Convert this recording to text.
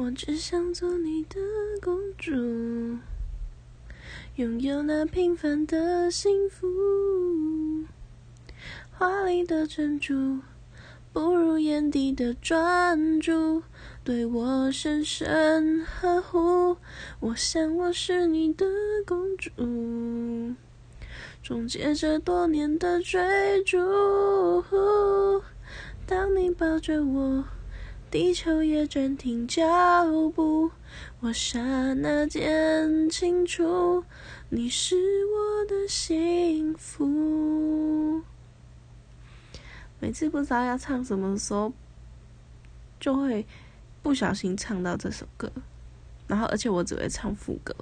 我只想做你的公主，拥有那平凡的幸福。华丽的珍珠，不如眼底的专注。对我深深呵护，我想我是你的公主。终结这多年的追逐，当你抱着我。地球也暂停脚步，我刹那间清楚，你是我的幸福。每次不知道要唱什么的时候，就会不小心唱到这首歌，然后而且我只会唱副歌。